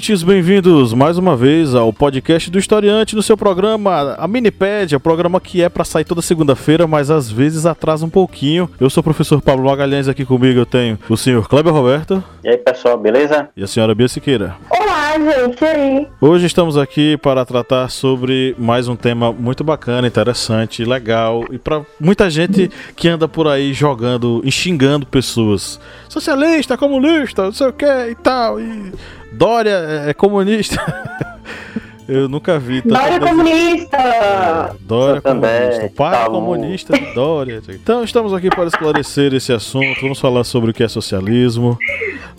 Ouvintes, bem-vindos mais uma vez ao podcast do Historiante no seu programa, a Minipédia, programa que é para sair toda segunda-feira, mas às vezes atrasa um pouquinho. Eu sou o professor Pablo Magalhães, aqui comigo eu tenho o senhor Kleber Roberto. E aí, pessoal, beleza? E a senhora Bia Siqueira. Olá, gente, e aí? Hoje estamos aqui para tratar sobre mais um tema muito bacana, interessante, legal e para muita gente que anda por aí jogando e xingando pessoas. Socialista, comunista, não sei o que e tal. E Dória é, é comunista. Eu nunca vi. tanta Dória comunista! É, Dória Eu também, comunista. Pai tá comunista Dória. Então estamos aqui para esclarecer esse assunto. Vamos falar sobre o que é socialismo.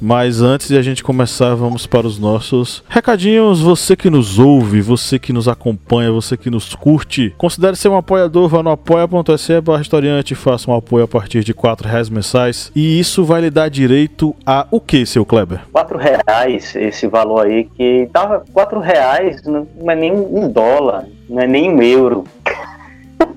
Mas antes de a gente começar, vamos para os nossos recadinhos. Você que nos ouve, você que nos acompanha, você que nos curte, considere ser um apoiador. Vá no apoia.se barra historiante e faça um apoio a partir de 4 reais mensais. E isso vai lhe dar direito a o que, seu Kleber? Quatro reais, esse valor aí, que tava quatro reais, não é nem um dólar, não é nem um euro.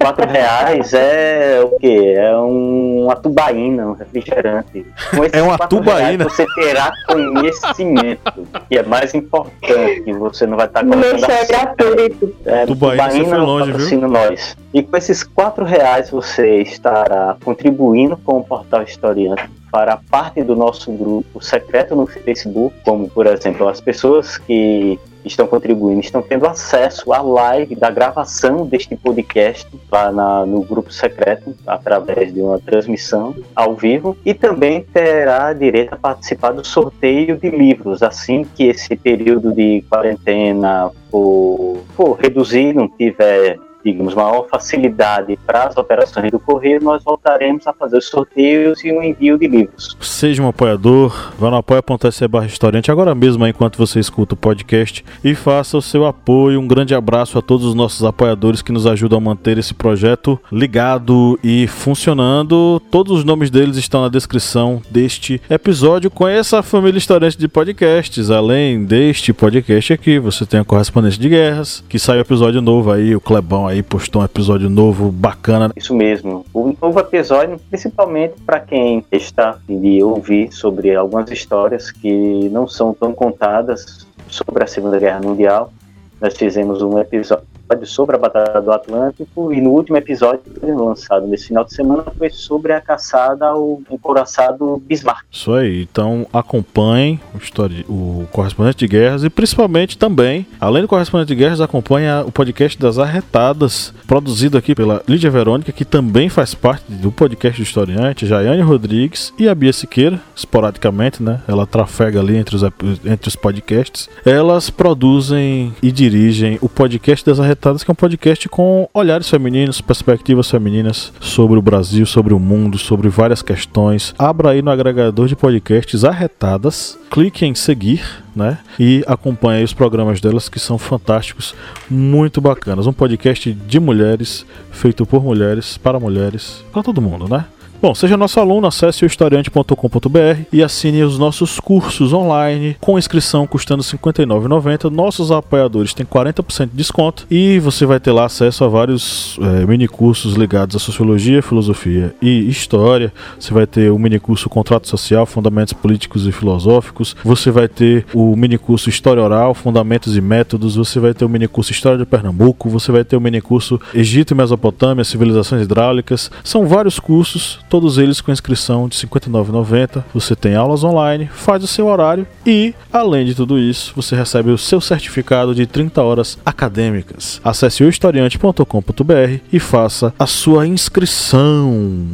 Quatro reais é o quê? É um- uma tubaína, um refrigerante. Com esses É uma tubaína? reais Você terá conhecimento, que é mais importante. Você não vai estar colocando Deixa é gratuito. Tubaína, É, Tubaína foi longe, patrocina nós. E com esses quatro reais você estará contribuindo com o Portal Historiante para parte do nosso grupo secreto no Facebook, como por exemplo as pessoas que estão contribuindo estão tendo acesso à live da gravação deste podcast lá na- no grupo secreto através de uma transmissão ao vivo e também terá direito a participar do sorteio de livros. Assim que esse período de quarentena for, for reduzir, não tiver digamos, maior facilidade para as operações do correio, nós voltaremos a fazer os sorteios e o envio de livros. Seja um apoiador, vá no apoia.se barra historiante agora mesmo enquanto você escuta o podcast e faça o seu apoio. Um grande abraço a todos os nossos apoiadores que nos ajudam a manter esse projeto ligado e funcionando. Todos os nomes deles estão na descrição deste episódio. Conheça a família historiante de podcasts. Além deste podcast aqui, você tem a Correspondente de Guerras, que sai o episódio novo aí, o Clebão aí postou um episódio novo bacana. Isso mesmo. O novo episódio, principalmente para quem está de ouvir sobre algumas histórias que não são tão contadas sobre a Segunda Guerra Mundial. Nós fizemos um episódio sobre a Batalha do Atlântico e no último episódio lançado nesse final de semana foi sobre a caçada ao encouraçado Bismarck. Isso aí, então acompanhem o, histori- o Correspondente de Guerras e principalmente também, além do Correspondente de Guerras, acompanhe o podcast das Arretadas, produzido aqui pela Lídia Verônica, que também faz parte do podcast do historiante, Jaiane Rodrigues e a Bia Siqueira, esporadicamente, né? Ela trafega ali entre os, entre os podcasts. Elas produzem e dirigem o podcast das Arretadas, que é um podcast com olhares femininos, perspectivas femininas sobre o Brasil, sobre o mundo, sobre várias questões. Abra aí no agregador de podcasts Arretadas, clique em seguir, né? E acompanhe aí os programas delas que são fantásticos, muito bacanas. Um podcast de mulheres, feito por mulheres, para mulheres, para todo mundo, né? Bom, seja nosso aluno, acesse o historiante.com.br e assine os nossos cursos online com inscrição custando R$ 59,90. Nossos apoiadores têm 40% de desconto e você vai ter lá acesso a vários eh, mini cursos ligados à sociologia, filosofia e história. Você vai ter o mini curso Contrato Social, Fundamentos Políticos e Filosóficos. Você vai ter o mini curso História Oral, Fundamentos e Métodos. Você vai ter o mini curso História de Pernambuco. Você vai ter o mini curso Egito e Mesopotâmia, Civilizações Hidráulicas. São vários cursos, todos eles com inscrição de R$ 59,90. Você tem aulas online, faz o seu horário e, além de tudo isso, você recebe o seu certificado de 30 horas acadêmicas. Acesse o historiante.com.br e faça a sua inscrição.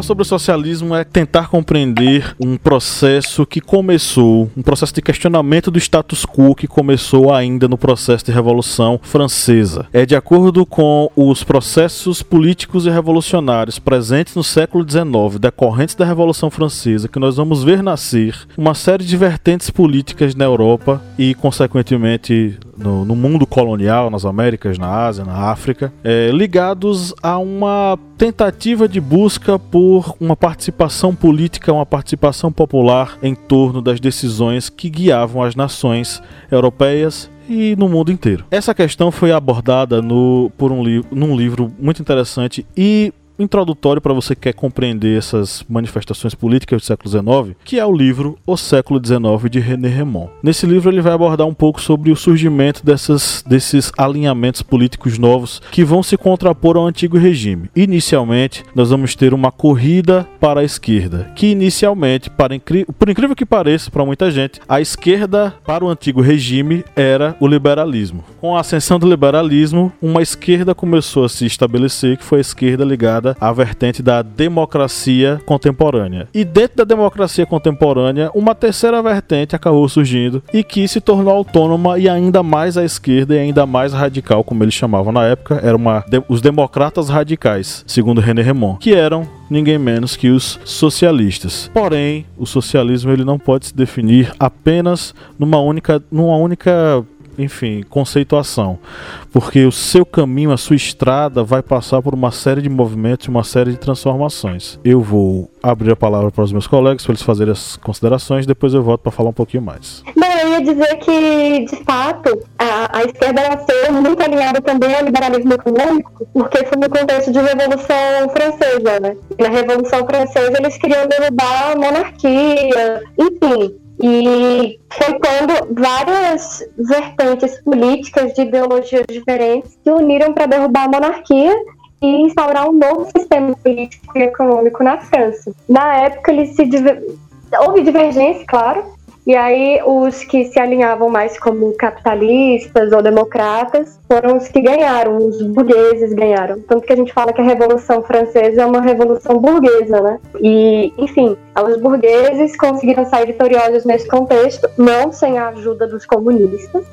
Falar sobre o socialismo é tentar compreender um processo que começou, um processo de questionamento do status quo que começou ainda no processo de Revolução Francesa. É de acordo com os processos políticos e revolucionários presentes no século XIX, decorrentes da Revolução Francesa, que nós vamos ver nascer uma série de vertentes políticas na Europa e, consequentemente, no, no mundo colonial, nas Américas, na Ásia, na África, é, ligados a uma tentativa de busca por uma participação política, uma participação popular em torno das decisões que guiavam as nações europeias e no mundo inteiro. Essa questão foi abordada no, por um li num livro muito interessante e introdutório para você que quer compreender essas manifestações políticas do século XIX, que é o livro O Século XIX de René Remon. Nesse livro ele vai abordar um pouco sobre o surgimento dessas, desses alinhamentos políticos novos que vão se contrapor ao antigo regime. Inicialmente, nós vamos ter uma corrida para a esquerda, que inicialmente, para por incrível que pareça para muita gente, a esquerda para o antigo regime era o liberalismo. Com a ascensão do liberalismo, uma esquerda começou a se estabelecer, que foi a esquerda ligada a vertente da democracia contemporânea. E dentro da democracia contemporânea, uma terceira vertente acabou surgindo e que se tornou autônoma e ainda mais à esquerda e ainda mais radical, como eles chamavam na época, era uma de, os democratas radicais, segundo René Remon, que eram ninguém menos que os socialistas. Porém, o socialismo ele não pode se definir apenas numa única, numa única enfim, conceituação. Porque o seu caminho, a sua estrada vai passar por uma série de movimentos, uma série de transformações. Eu vou abrir a palavra para os meus colegas para eles fazerem as considerações, depois eu volto para falar um pouquinho mais. Bom, eu ia dizer que, de fato, a, a esquerda nasceu muito alinhada também ao liberalismo econômico, porque foi no contexto de Revolução Francesa, né? Na Revolução Francesa eles queriam derrubar a monarquia, enfim, e quando várias vertentes políticas de ideologias diferentes se uniram para derrubar a monarquia e instaurar um novo sistema político e econômico na França. Na época, se diver... houve divergência, claro, e aí os que se alinhavam mais como capitalistas ou democratas foram os que ganharam, os burgueses ganharam. Tanto que a gente fala que a Revolução Francesa é uma revolução burguesa, né? E, enfim, os burgueses conseguiram sair vitoriosos nesse contexto, não sem a ajuda dos comunistas.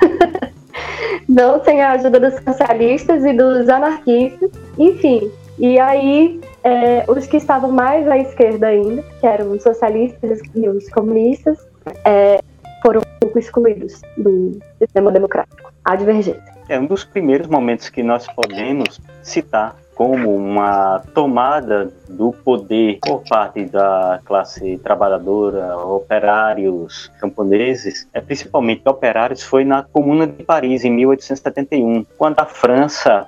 não sem a ajuda dos socialistas e dos anarquistas. Enfim, e aí, é, os que estavam mais à esquerda ainda, que eram os socialistas e os comunistas, é, foram um pouco excluídos do sistema democrático. A divergência. É um dos primeiros momentos que nós podemos citar como uma tomada do poder por parte da classe trabalhadora, operários camponeses, é, principalmente operários, foi na Comuna de Paris, em 1871, quando a França,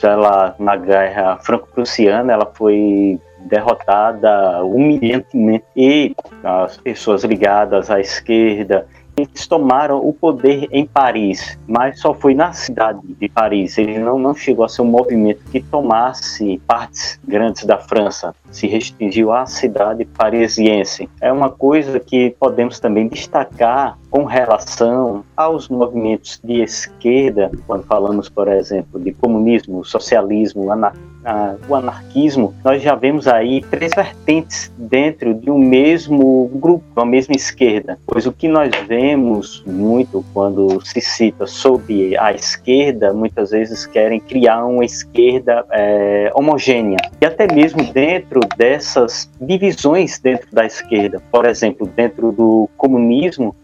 ela, na guerra franco-prussiana, ela foi derrotada humilhantemente e as pessoas ligadas à esquerda eles tomaram o poder em Paris, mas só foi na cidade de Paris. Ele não, não chegou a ser um movimento que tomasse partes grandes da França, se restringiu à cidade parisiense. É uma coisa que podemos também destacar com relação aos movimentos de esquerda, quando falamos, por exemplo, de comunismo, socialismo, anarquismo ah, o anarquismo, nós já vemos aí três vertentes dentro de um mesmo grupo, uma mesma esquerda. Pois o que nós vemos muito quando se cita sobre a esquerda, muitas vezes querem criar uma esquerda é, homogênea. E até mesmo dentro dessas divisões dentro da esquerda, por exemplo, dentro do comunismo,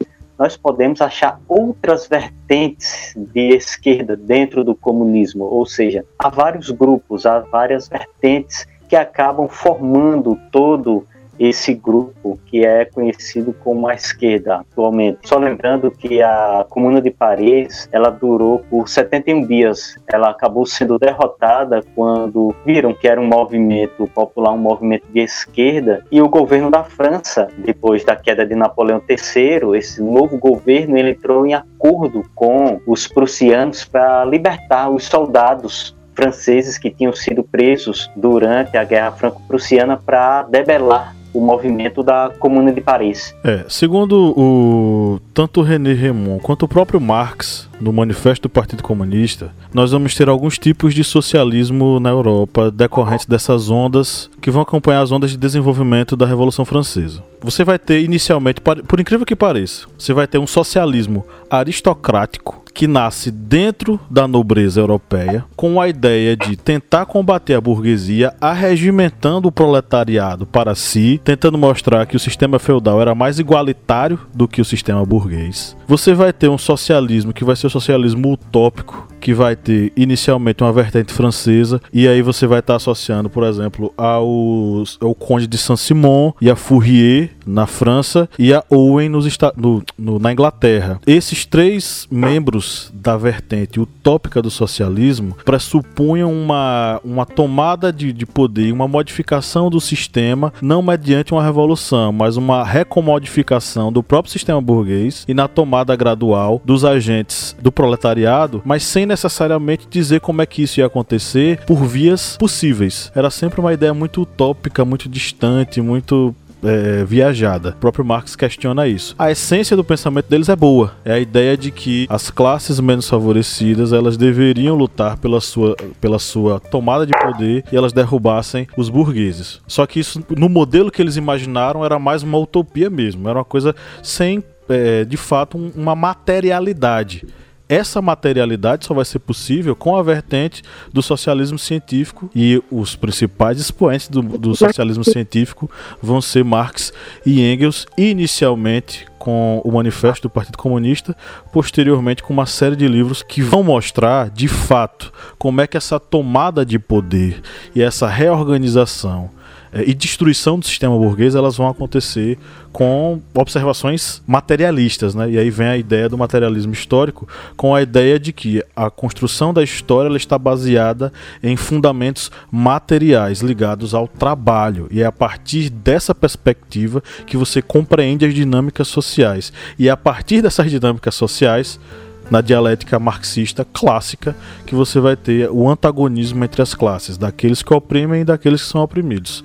nós podemos achar outras vertentes de esquerda dentro do comunismo, ou seja, há vários grupos, há várias vertentes que acabam formando todo esse grupo que é conhecido como a esquerda atualmente. Só lembrando que a Comuna de Paris, ela durou por 71 dias. Ela acabou sendo derrotada quando viram que era um movimento popular, um movimento de esquerda, e o governo da França, depois da queda de Napoleão III, esse novo governo ele entrou em acordo com os prussianos para libertar os soldados franceses que tinham sido presos durante a Guerra Franco-Prussiana para debelar o movimento da Comuna de Paris. É, segundo o tanto René Remon quanto o próprio Marx no Manifesto do Partido Comunista, nós vamos ter alguns tipos de socialismo na Europa decorrentes dessas ondas que vão acompanhar as ondas de desenvolvimento da Revolução Francesa. Você vai ter inicialmente, por incrível que pareça, você vai ter um socialismo aristocrático que nasce dentro da nobreza europeia com a ideia de tentar combater a burguesia, arregimentando o proletariado para si, tentando mostrar que o sistema feudal era mais igualitário do que o sistema burguês. Você vai ter um socialismo que vai ser o socialismo utópico, que vai ter inicialmente uma vertente francesa, e aí você vai estar associando, por exemplo, ao, ao Conde de Saint-Simon e a Fourier na França e a Owen nos, no, no, na Inglaterra. Esses três membros da vertente utópica do socialismo pressupunham uma, uma tomada de, de poder, uma modificação do sistema, não mediante uma revolução, mas uma recomodificação do próprio sistema burguês e na tomada gradual dos agentes do proletariado, mas sem necessariamente dizer como é que isso ia acontecer por vias possíveis. Era sempre uma ideia muito utópica, muito distante, muito é, viajada. O próprio Marx questiona isso. A essência do pensamento deles é boa. É a ideia de que as classes menos favorecidas elas deveriam lutar pela sua, pela sua tomada de poder e elas derrubassem os burgueses. Só que isso, no modelo que eles imaginaram, era mais uma utopia mesmo. Era uma coisa sem, é, de fato, um, uma materialidade essa materialidade só vai ser possível com a vertente do socialismo científico e os principais expoentes do, do socialismo científico vão ser Marx e Engels, inicialmente com o Manifesto do Partido Comunista, posteriormente com uma série de livros que vão mostrar de fato como é que essa tomada de poder e essa reorganização e destruição do sistema burguês elas vão acontecer com observações materialistas, né? E aí vem a ideia do materialismo histórico, com a ideia de que a construção da história ela está baseada em fundamentos materiais ligados ao trabalho, e é a partir dessa perspectiva que você compreende as dinâmicas sociais. E é a partir dessas dinâmicas sociais na dialética marxista clássica que você vai ter o antagonismo entre as classes, daqueles que oprimem e daqueles que são oprimidos.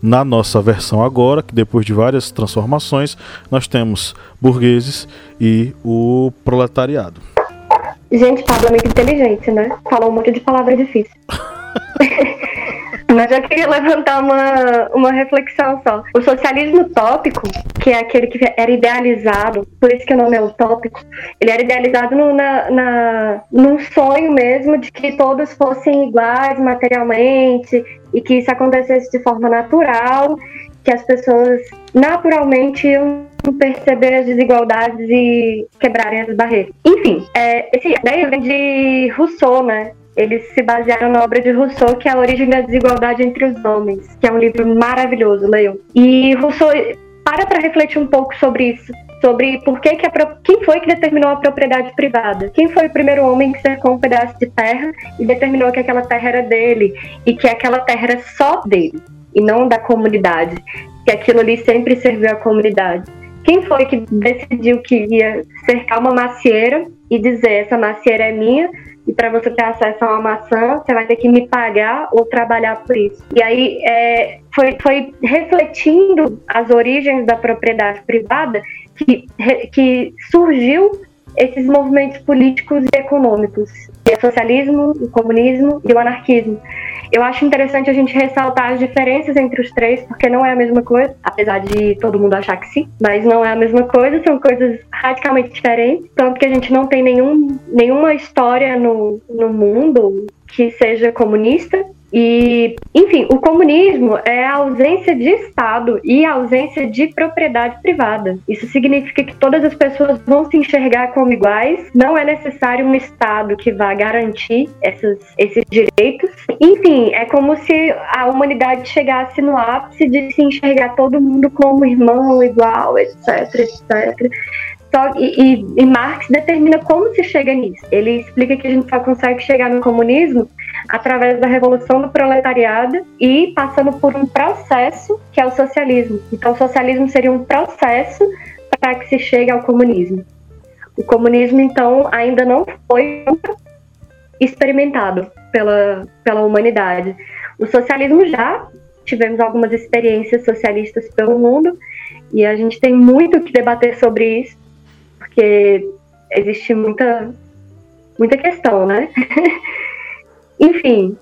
Na nossa versão agora, que depois de várias transformações, nós temos burgueses e o proletariado. Gente, Pablo é muito inteligente, né? Falou um monte de palavra difícil. Mas eu queria levantar uma, uma reflexão só. O socialismo utópico, que é aquele que era idealizado, por isso que o nome é utópico, ele era idealizado no, na, na, num sonho mesmo de que todos fossem iguais materialmente e que isso acontecesse de forma natural, que as pessoas naturalmente iam perceber as desigualdades e quebrarem as barreiras. Enfim, é, essa ideia vem de Rousseau, né? Eles se basearam na obra de Rousseau, que é A Origem da Desigualdade entre os Homens, que é um livro maravilhoso, leiam. E Rousseau para para refletir um pouco sobre isso, sobre por que, que a, quem foi que determinou a propriedade privada? Quem foi o primeiro homem que cercou um pedaço de terra e determinou que aquela terra era dele e que aquela terra era só dele e não da comunidade? Que aquilo ali sempre serviu à comunidade. Quem foi que decidiu que ia cercar uma macieira e dizer essa macieira é minha, e para você ter acesso a uma maçã, você vai ter que me pagar ou trabalhar por isso. E aí é, foi, foi refletindo as origens da propriedade privada que, que surgiu esses movimentos políticos e econômicos, que é o socialismo, o comunismo e o anarquismo. Eu acho interessante a gente ressaltar as diferenças entre os três, porque não é a mesma coisa, apesar de todo mundo achar que sim, mas não é a mesma coisa, são coisas radicalmente diferentes, tanto que a gente não tem nenhum, nenhuma história no, no mundo que seja comunista e, enfim, o comunismo é a ausência de Estado e a ausência de propriedade privada. Isso significa que todas as pessoas vão se enxergar como iguais, não é necessário um Estado que vá garantir essas, esses direitos. Enfim, é como se a humanidade chegasse no ápice de se enxergar todo mundo como irmão, igual, etc, etc. Só, e, e, Marx determina como se chega nisso. Ele explica que a gente só consegue chegar no comunismo através da revolução do proletariado e passando por um processo que é o socialismo. Então, o socialismo seria um processo para que se chegue ao comunismo. O comunismo, então, ainda não foi experimentado pela, pela humanidade. O socialismo já tivemos algumas experiências socialistas pelo mundo e a gente tem muito que debater sobre isso, porque existe muita, muita questão, né? Enfim,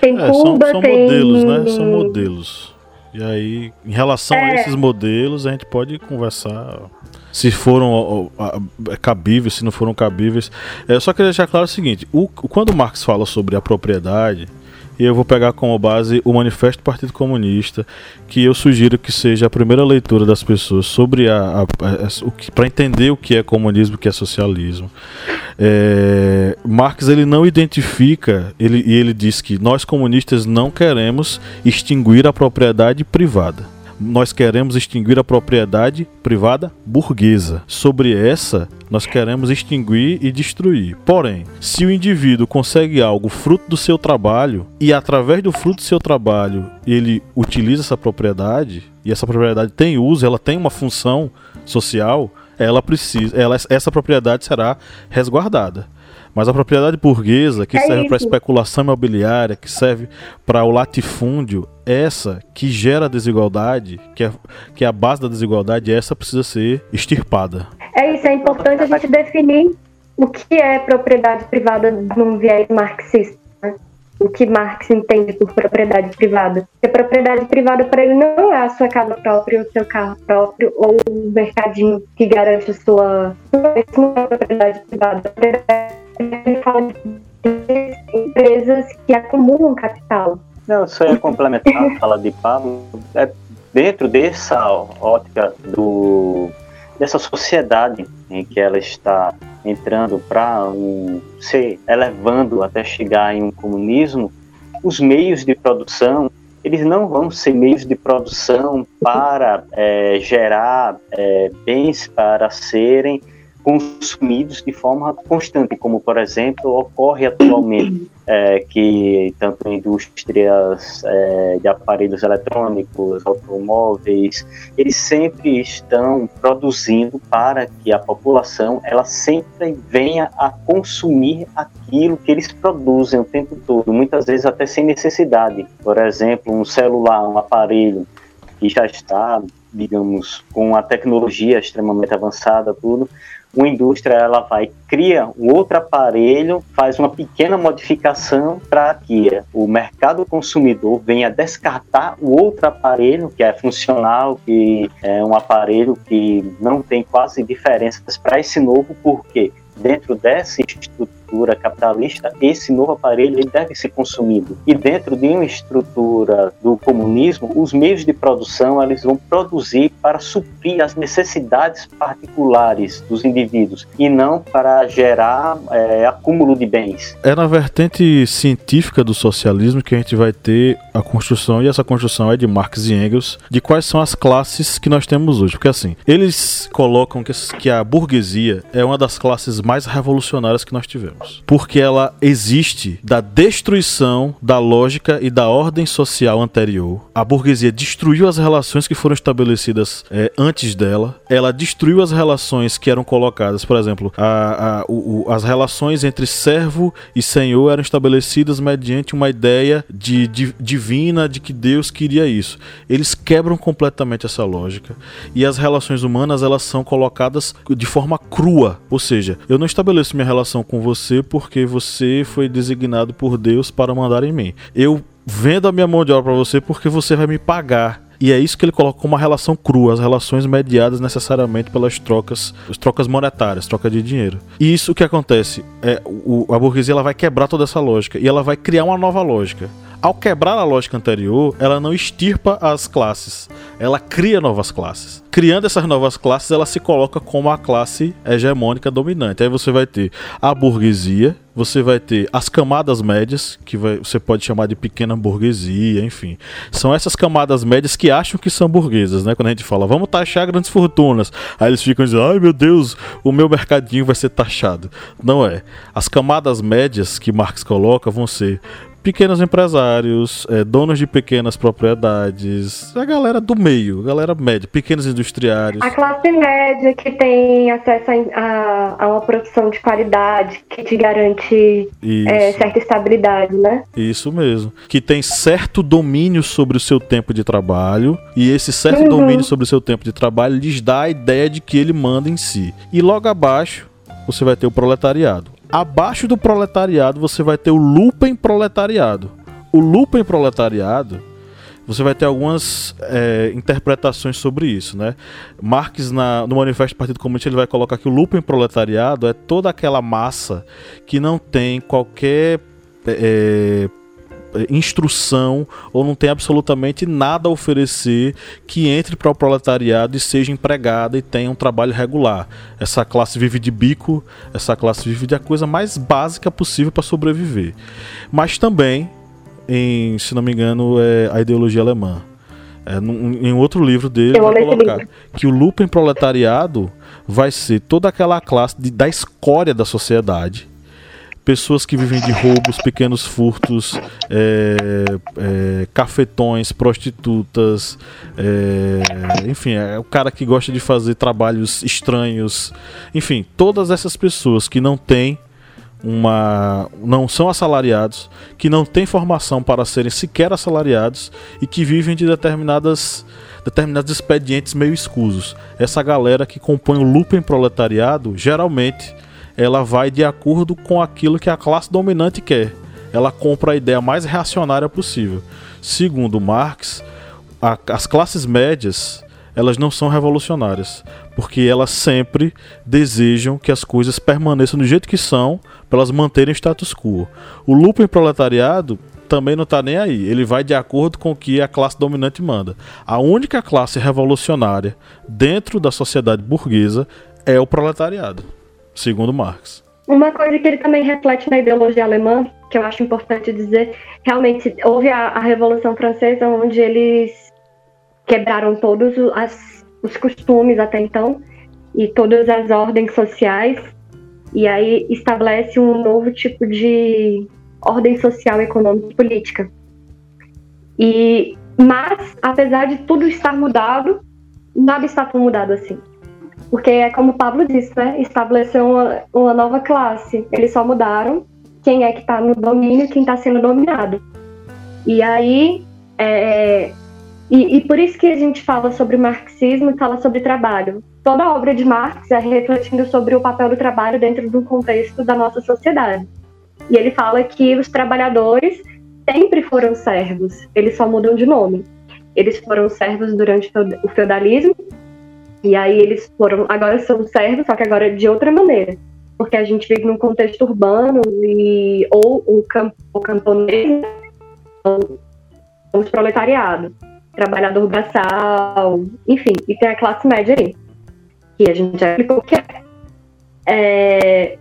tem É, Cuba, são, são tem. modelos, né? São modelos. E aí, em relação a É. esses modelos, a gente pode conversar se foram ó, cabíveis, se não foram cabíveis. É, eu só queria deixar claro o seguinte: o, quando Marx fala sobre a propriedade, e eu vou pegar como base o Manifesto do Partido Comunista, que eu sugiro que seja a primeira leitura das pessoas sobre a, a, a- para entender o que é comunismo, o que é socialismo. É, Marx ele não identifica, ele, e ele diz que nós comunistas não queremos extinguir a propriedade privada. Nós queremos extinguir a propriedade privada burguesa. Sobre essa, nós queremos extinguir e destruir. Porém, se o indivíduo consegue algo fruto do seu trabalho e através do fruto do seu trabalho ele utiliza essa propriedade e essa propriedade tem uso, ela tem uma função social, ela precisa, ela, essa propriedade será resguardada. Mas a propriedade burguesa, que É serve para especulação imobiliária, que serve para o latifúndio, essa que gera desigualdade, que é, que é a base da desigualdade, essa precisa ser extirpada. É isso, é importante a gente definir o que é propriedade privada num viés marxista. O que Marx entende por propriedade privada. Porque propriedade privada para ele não é a sua casa própria, o seu carro próprio ou o mercadinho que garante a sua. Isso não é propriedade privada. Ele fala de empresas que acumulam capital. Não, só ia complementar a fala de Pablo. É dentro dessa ótica do, dessa sociedade em que ela está entrando para um, se elevando até chegar em um comunismo, os meios de produção eles não vão ser meios de produção para é, gerar é, bens para serem consumidos de forma constante, como por exemplo ocorre atualmente, é, que tanto indústrias é, de aparelhos eletrônicos, automóveis, eles sempre estão produzindo para que a população ela sempre venha a consumir aquilo que eles produzem o tempo todo, muitas vezes até sem necessidade. Por exemplo, um celular, um aparelho que já está, digamos, com a tecnologia extremamente avançada, tudo, uma indústria ela vai cria um outro aparelho, faz uma pequena modificação para que o mercado consumidor venha descartar o outro aparelho que é funcional, que é um aparelho que não tem quase diferenças para esse novo, porque dentro dessa estrutura capitalista, esse novo aparelho ele deve ser consumido. E dentro de uma estrutura do comunismo, os meios de produção eles vão produzir para suprir as necessidades particulares dos indivíduos e não para gerar é, acúmulo de bens. É na vertente científica do socialismo que a gente vai ter a construção, e essa construção é de Marx e Engels, de quais são as classes que nós temos hoje. Porque assim, eles colocam que a burguesia é uma das classes mais revolucionárias que nós tivemos. Porque ela existe da destruição da lógica e da ordem social anterior. A burguesia destruiu as relações que foram estabelecidas é, antes dela. Ela destruiu as relações que eram colocadas, por exemplo, a, a, o, as relações entre servo e senhor eram estabelecidas mediante uma ideia de, de, divina de que Deus queria isso. Eles quebram completamente essa lógica e as relações humanas elas são colocadas de forma crua, ou seja, eu não estabeleço minha relação com você porque você foi designado por Deus para mandar em mim. Eu vendo a minha mão de obra para você porque você vai me pagar. E é isso que ele coloca como uma relação crua, as relações mediadas necessariamente pelas trocas, as trocas monetárias, troca de dinheiro. E isso que acontece, é o, a burguesia ela vai quebrar toda essa lógica e ela vai criar uma nova lógica. Ao quebrar a lógica anterior, ela não extirpa as classes, ela cria novas classes. Criando essas novas classes, ela se coloca como a classe hegemônica dominante. Aí você vai ter a burguesia, você vai ter as camadas médias, que vai, você pode chamar de pequena burguesia, enfim. São essas camadas médias que acham que são burguesas, né? Quando a gente fala, vamos taxar grandes fortunas. Aí eles ficam dizendo, ai meu Deus, o meu mercadinho vai ser taxado. Não é. As camadas médias que Marx coloca vão ser pequenos empresários, é, donos de pequenas propriedades, a galera do meio, a galera média, pequenos industriários. A classe média que tem acesso a, a uma produção de qualidade que te garante é, certa estabilidade, né? Isso mesmo. Que tem certo domínio sobre o seu tempo de trabalho e esse certo uhum. domínio sobre o seu tempo de trabalho lhes dá a ideia de que ele manda em si. E logo abaixo você vai ter o proletariado. Abaixo do proletariado você vai ter o lupen proletariado. O lupen proletariado você vai ter algumas é, interpretações sobre isso, né? Marx na, no Manifesto do Partido Comunista ele vai colocar que o lupen proletariado é toda aquela massa que não tem qualquer é, instrução ou não tem absolutamente nada a oferecer que entre para o proletariado e seja empregada e tenha um trabalho regular. Essa classe vive de bico, essa classe vive de a coisa mais básica possível para sobreviver. Mas também, em, se não me engano, é a ideologia alemã. É, num, em outro livro dele, vai colocar que o lupen proletariado vai ser toda aquela classe de, da escória da sociedade pessoas que vivem de roubos, pequenos furtos, é, é, cafetões, prostitutas, é, enfim, é o cara que gosta de fazer trabalhos estranhos, enfim, todas essas pessoas que não têm uma não são assalariados, que não têm formação para serem sequer assalariados e que vivem de determinadas determinados expedientes meio escusos. Essa galera que compõe o lupen proletariado, geralmente ela vai de acordo com aquilo que a classe dominante quer. Ela compra a ideia mais reacionária possível. Segundo Marx, a, as classes médias elas não são revolucionárias, porque elas sempre desejam que as coisas permaneçam do jeito que são, para elas manterem o status quo. O lupo proletariado também não está nem aí, ele vai de acordo com o que a classe dominante manda. A única classe revolucionária dentro da sociedade burguesa é o proletariado segundo Marx. Uma coisa que ele também reflete na ideologia alemã, que eu acho importante dizer, realmente houve a, a Revolução Francesa, onde eles quebraram todos as, os costumes até então e todas as ordens sociais, e aí estabelece um novo tipo de ordem social, econômica e política. E mas apesar de tudo estar mudado, nada está tão mudado assim. Porque é como o Pablo disse, né? Estabeleceu uma, uma nova classe. Eles só mudaram quem é que está no domínio e quem está sendo dominado. E aí, é, e, e, por isso que a gente fala sobre marxismo e fala sobre trabalho. Toda a obra de Marx é refletindo sobre o papel do trabalho dentro do contexto da nossa sociedade. E ele fala que os trabalhadores sempre foram servos, eles só mudam de nome. Eles foram servos durante o feudalismo e aí eles foram, agora são servos, só que agora de outra maneira. Porque a gente vive num contexto urbano e ou o, camp, o camponês ou o proletariado, trabalhador braçal, enfim, e tem a classe média aí, que a gente já explicou que é. é.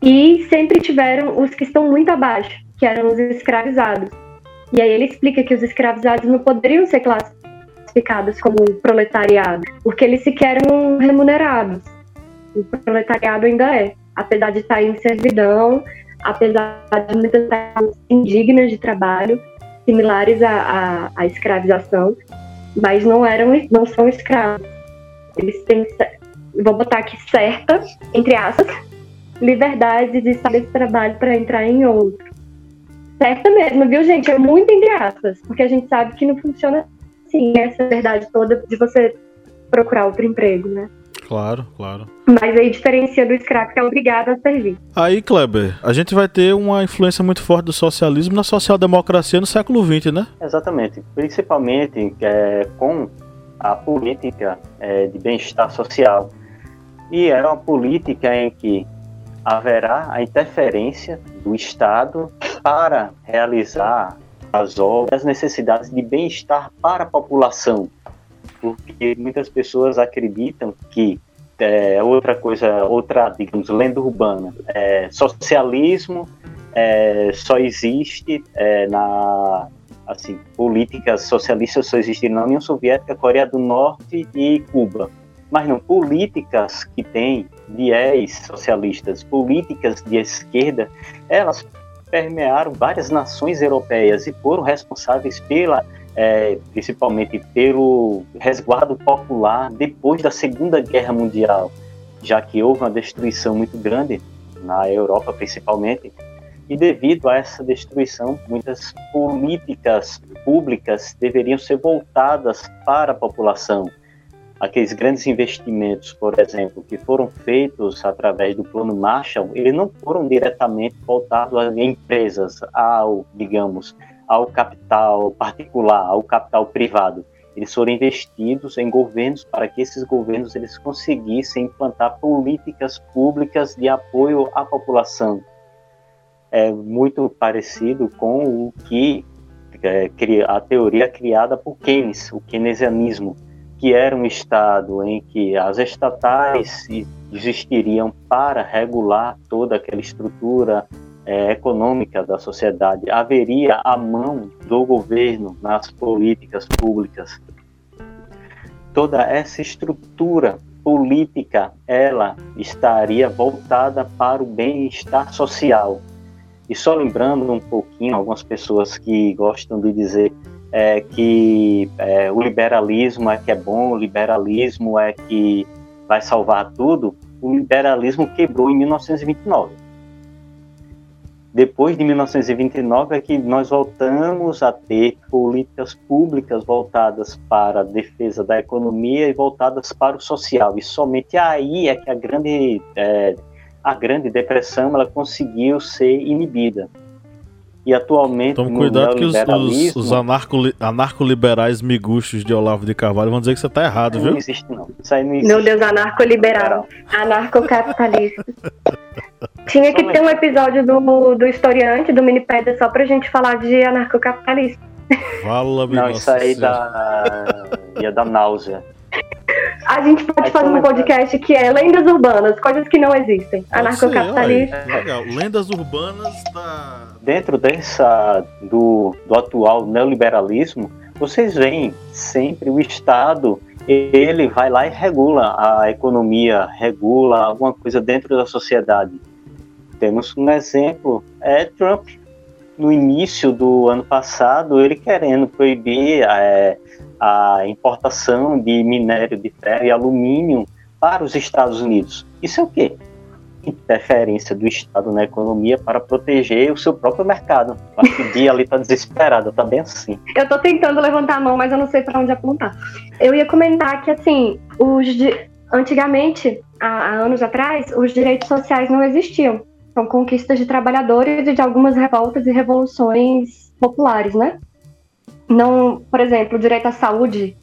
E sempre tiveram os que estão muito abaixo, que eram os escravizados. E aí ele explica que os escravizados não poderiam ser classificados classificados como proletariado, porque eles sequer eram remunerados. O proletariado ainda é, apesar de estar em servidão, apesar de muitas estar indignas de trabalho, similares à, à, à escravização, mas não eram, não são escravos. Eles têm, vou botar aqui certa, entre aspas, liberdade de sair de trabalho para entrar em outro. Certa mesmo, viu, gente? É muito entre aspas, porque a gente sabe que não funciona sim essa verdade toda de você procurar outro emprego, né? Claro, claro. Mas aí diferencia do escravo que é obrigado a servir. Aí, Kleber, a gente vai ter uma influência muito forte do socialismo na social-democracia no século XX, né? Exatamente. Principalmente é, com a política é, de bem-estar social. E é uma política em que haverá a interferência do Estado para realizar as obras, as necessidades de bem-estar para a população, porque muitas pessoas acreditam que é, outra coisa, outra, digamos, lenda urbana, é, socialismo é, só existe é, na assim, políticas socialistas só existem na União Soviética, Coreia do Norte e Cuba. Mas não, políticas que têm viés socialistas, políticas de esquerda, elas permearam várias nações europeias e foram responsáveis pela é, principalmente pelo resguardo popular depois da Segunda Guerra Mundial, já que houve uma destruição muito grande na Europa principalmente, e devido a essa destruição, muitas políticas públicas deveriam ser voltadas para a população. Aqueles grandes investimentos, por exemplo, que foram feitos através do Plano Marshall, eles não foram diretamente voltados às empresas, ao, digamos, ao capital particular, ao capital privado. Eles foram investidos em governos para que esses governos eles conseguissem implantar políticas públicas de apoio à população. É muito parecido com o que é, a teoria criada por Keynes, o keynesianismo, que era um estado em que as estatais existiriam para regular toda aquela estrutura é, econômica da sociedade, haveria a mão do governo nas políticas públicas. Toda essa estrutura política, ela estaria voltada para o bem-estar social. E só lembrando um pouquinho, algumas pessoas que gostam de dizer é, que é, o liberalismo é que é bom, o liberalismo é que vai salvar tudo, o liberalismo quebrou em 1929 depois de 1929 é que nós voltamos a ter políticas públicas voltadas para a defesa da economia e voltadas para o social. E somente aí é que a grande, é, a grande depressão ela conseguiu ser inibida. E atualmente. Tome cuidado que os, os, os anarco-liberais miguxos de Olavo de Carvalho vão dizer que você está errado, viu? Não existe, não. Isso aí não existe. Meu Deus, anarco-liberal. Anarco-capitalista. Tinha que ter um episódio do, do historiante, do Minipédia, só pra gente falar de anarcocapitalismo. Fala, Não, isso aí da... ia dar náusea. A gente pode fazer um podcast que é lendas urbanas, coisas que não existem. Anarcocapitalismo. Legal. Lendas urbanas da. Dentro dessa do, do atual neoliberalismo, vocês veem sempre o Estado ele vai lá e regula a economia, regula alguma coisa dentro da sociedade. Temos um exemplo, é Trump. No início do ano passado, ele querendo proibir é, a importação de minério de ferro e alumínio para os Estados Unidos. Isso é o quê? Interferência do Estado na economia para proteger o seu próprio mercado. Acho que o dia ali está desesperado, está bem assim. Eu estou tentando levantar a mão, mas eu não sei para onde apontar. Eu ia comentar que, assim, os antigamente, há, há anos atrás, os direitos sociais não existiam. São conquistas de trabalhadores e de algumas revoltas e revoluções populares, né? Não, por exemplo, direito à saúde,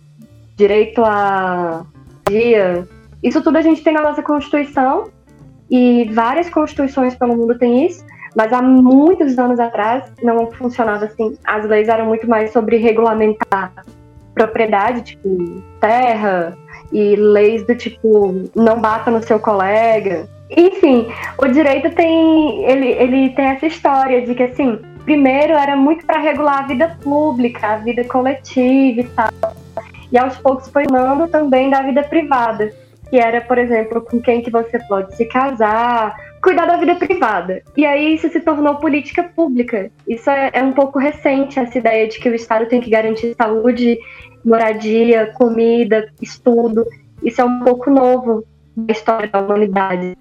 direito à dia, isso tudo a gente tem na nossa Constituição e várias constituições pelo mundo têm isso, mas há muitos anos atrás não funcionava assim. As leis eram muito mais sobre regulamentar propriedade, tipo terra, e leis do tipo não bata no seu colega. Enfim, o direito tem ele, ele tem essa história de que assim, primeiro era muito para regular a vida pública, a vida coletiva e tal. E aos poucos foi falando também da vida privada que era, por exemplo, com quem que você pode se casar, cuidar da vida privada. E aí isso se tornou política pública. Isso é, é um pouco recente, essa ideia de que o Estado tem que garantir saúde, moradia, comida, estudo. Isso é um pouco novo na história da humanidade.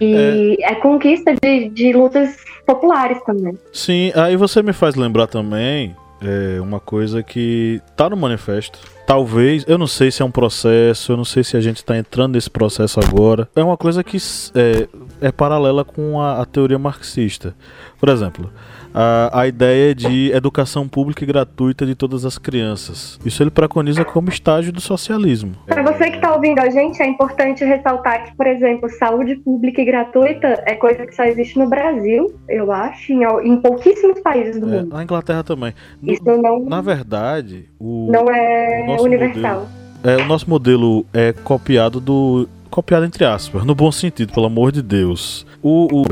E é, é conquista de, de lutas populares também. Sim, aí você me faz lembrar também é, uma coisa que tá no manifesto talvez, eu não sei se é um processo, eu não sei se a gente está entrando nesse processo agora. É uma coisa que é, é paralela com a, a teoria marxista. Por exemplo, a, a ideia de educação pública e gratuita de todas as crianças. Isso ele preconiza como estágio do socialismo. Para você que está ouvindo a gente, é importante ressaltar que, por exemplo, saúde pública e gratuita é coisa que só existe no Brasil, eu acho, em, em pouquíssimos países do é, mundo. Na Inglaterra também. No, Isso não. Na verdade, o. Não é o universal. Modelo, é, o nosso modelo é copiado do. Copiado entre aspas, no bom sentido, pelo amor de Deus. O, o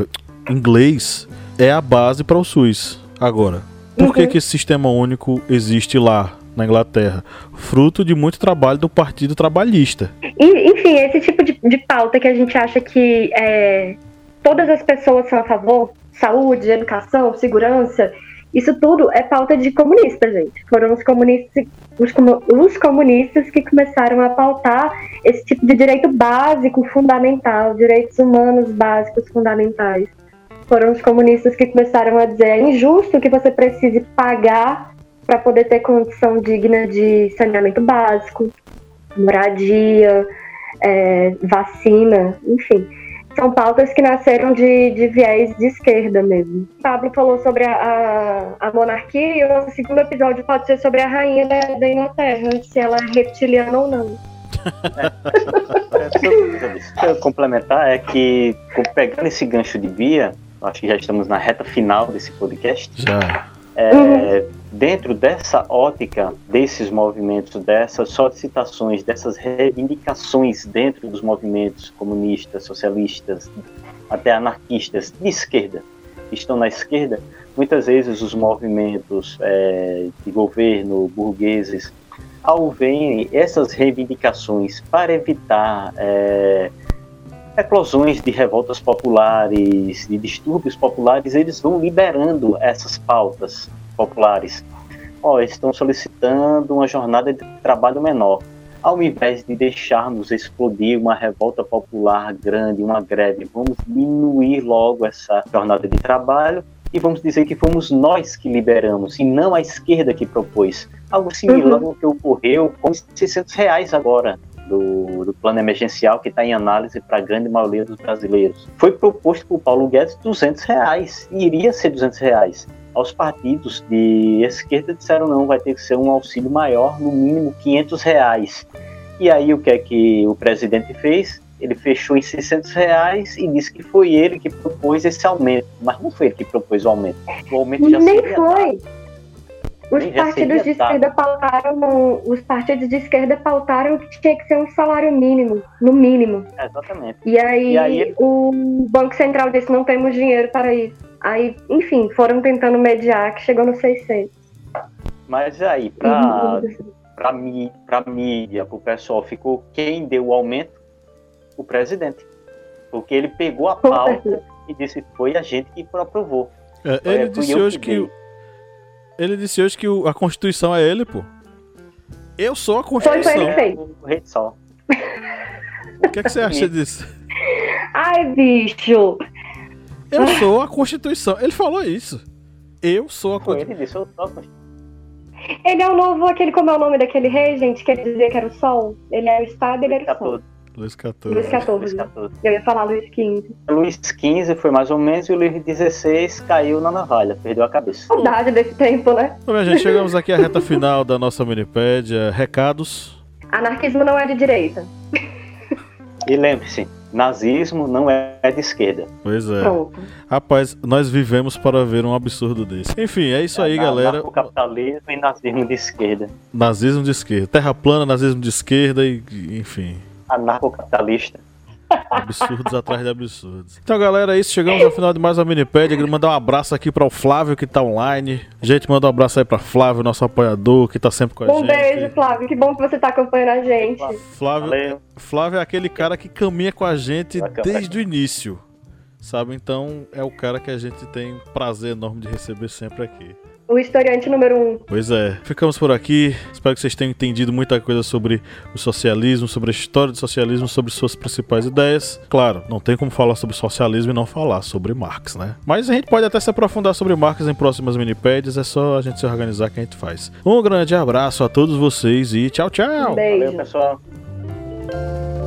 inglês é a base para o SUS. Agora, por uhum. que, que esse sistema único existe lá na Inglaterra? Fruto de muito trabalho do Partido Trabalhista. Enfim, esse tipo de, de pauta que a gente acha que é todas as pessoas são a favor, saúde, educação, segurança, isso tudo é pauta de comunista, gente. Foram os comunistas, os, os, comunistas que começaram a pautar esse tipo de direito básico, fundamental, direitos humanos básicos, fundamentais. Foram os comunistas que começaram a dizer é injusto que você precise pagar para poder ter condição digna de saneamento básico, moradia, é, vacina, enfim são pautas que nasceram de, de viés de esquerda mesmo. Pablo falou sobre a, a, a, monarquia e o segundo episódio pode ser sobre a rainha da, da Inglaterra, se ela é reptiliana ou não. É, complementar é que, pegando esse gancho de Bia, acho que já estamos na reta final desse podcast. Já. É, dentro dessa ótica desses movimentos, dessas solicitações, dessas reivindicações dentro dos movimentos comunistas, socialistas, até anarquistas de esquerda, que estão na esquerda, muitas vezes os movimentos é, de governo burgueses, ao verem essas reivindicações para evitar é, eclosões de revoltas populares, de distúrbios populares, eles vão liberando essas pautas populares. Ó, estão solicitando uma jornada de trabalho menor. Ao invés de deixarmos explodir uma revolta popular grande, uma greve, vamos diminuir logo essa jornada de trabalho e vamos dizer que fomos nós que liberamos e não a esquerda que propôs. Algo similar uhum. ao que ocorreu com os 600 reais agora do, do plano emergencial que está em análise para a grande maioria dos brasileiros. Foi proposto por Paulo Guedes 200 reais e iria ser 200 reais aos partidos de esquerda disseram não, vai ter que ser um auxílio maior, no mínimo 500 reais. E aí o que é que o presidente fez? Ele fechou em 600 reais e disse que foi ele que propôs esse aumento. Mas não foi ele que propôs o aumento. O aumento já Nem foi. Dado. Os partidos de esquerda pautaram, os partidos de esquerda pautaram que tinha que ser um salário mínimo, no mínimo. exatamente. E aí, e aí o Banco Central disse não temos dinheiro para isso. Aí, enfim, foram tentando mediar, que chegou no 600. Mas aí, para para mí, pra mídia, para o pessoal, ficou quem deu o aumento? O presidente. Porque ele pegou a pauta e disse foi a gente que aprovou. É, ele é, disse hoje que, que ele disse hoje que a Constituição é ele, pô. Eu sou a Constituição. Foi, foi ele fez. O rei sol. O que, é que você acha disso? Ai, bicho. Eu sou a Constituição. Ele falou isso. Eu sou a Constituição. Ele disse, eu sou a Constituição. Ele é o novo, aquele, como é o nome daquele rei, gente, que ele dizia que era o Sol? Ele é o Estado, ele era o Sol. Luiz XIV. Luiz XIV. Eu ia falar Luiz XV. Luiz XV foi mais ou menos e o Luiz XVI caiu na navalha, perdeu a cabeça. Saudade desse tempo, né? Bom, minha gente, chegamos aqui à reta final da nossa minipédia. Recados? Anarquismo não é de direita. E lembre-se, nazismo não é de esquerda. Pois é. Pronto. Rapaz, nós vivemos para ver um absurdo desse. Enfim, é isso é, aí, galera. capitalismo e nazismo de esquerda. Nazismo de esquerda. Terra plana, nazismo de esquerda e enfim. Anarcocapitalista. Absurdos atrás de absurdos. Então, galera, é isso. Chegamos ao final de mais uma Minipédia. Queria mandar um abraço aqui para o Flávio, que tá online. Gente, manda um abraço aí para Flávio, nosso apoiador, que tá sempre com a um gente. Um beijo, Flávio. Que bom que você tá acompanhando a gente. Flávio, Flávio é aquele cara que caminha com a gente desde o início. Sabe? Então, é o cara que a gente tem prazer enorme de receber sempre aqui o historiante número um. Pois é. Ficamos por aqui. Espero que vocês tenham entendido muita coisa sobre o socialismo, sobre a história do socialismo, sobre suas principais ideias. Claro, não tem como falar sobre socialismo e não falar sobre Marx, né? Mas a gente pode até se aprofundar sobre Marx em próximas minipédias. É só a gente se organizar que a gente faz. Um grande abraço a todos vocês e tchau, tchau. Um beijo. Valeu, pessoal.